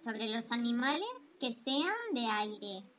sobre los animales que sean de aire.